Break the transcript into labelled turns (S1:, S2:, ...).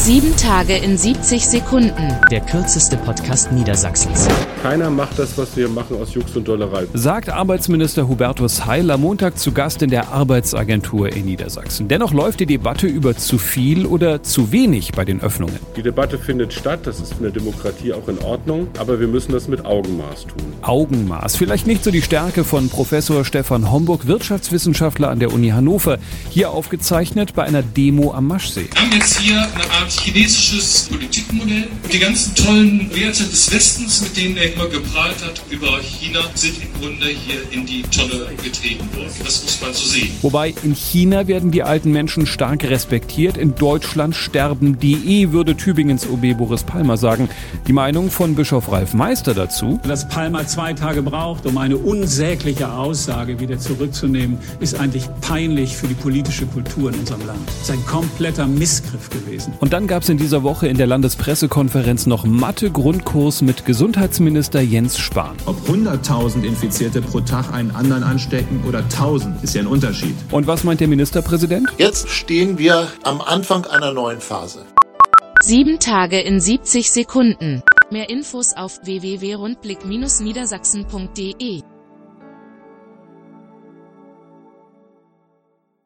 S1: Sieben Tage in 70 Sekunden.
S2: Der kürzeste Podcast Niedersachsens.
S3: Keiner macht das, was wir machen, aus Jux und Dollerei.
S4: Sagt Arbeitsminister Hubertus Heil am Montag zu Gast in der Arbeitsagentur in Niedersachsen. Dennoch läuft die Debatte über zu viel oder zu wenig bei den Öffnungen.
S3: Die Debatte findet statt, das ist in der Demokratie auch in Ordnung, aber wir müssen das mit Augenmaß tun.
S4: Augenmaß. Vielleicht nicht so die Stärke von Professor Stefan Homburg, Wirtschaftswissenschaftler an der Uni Hannover, hier aufgezeichnet bei einer Demo am Maschsee.
S5: Wir haben jetzt hier eine Art chinesisches Politikmodell. Und die ganzen tollen Werte des Westens, mit denen er immer geprahlt hat über China, sind im Grunde hier in die Tonne getreten worden. Das muss man so sehen.
S4: Wobei in China werden die alten Menschen stark respektiert, in Deutschland sterben die eh, würde Tübingens OB Boris Palmer sagen. Die Meinung von Bischof Ralf Meister dazu.
S6: Dass Palmer zwei Tage braucht, um eine unsägliche Aussage wieder zurückzunehmen, ist eigentlich peinlich für die politische Kultur in unserem Land. Es ist ein kompletter Missgriff gewesen.
S4: Und dann gab es in dieser Woche in der Landespressekonferenz noch Mathe-Grundkurs mit Gesundheitsminister Jens Spahn.
S7: Ob 100.000 Infizierte pro Tag einen anderen anstecken oder 1.000, ist ja ein Unterschied.
S4: Und was meint der Ministerpräsident?
S8: Jetzt stehen wir am Anfang einer neuen Phase.
S1: Sieben Tage in 70 Sekunden. Mehr Infos auf www.rundblick-niedersachsen.de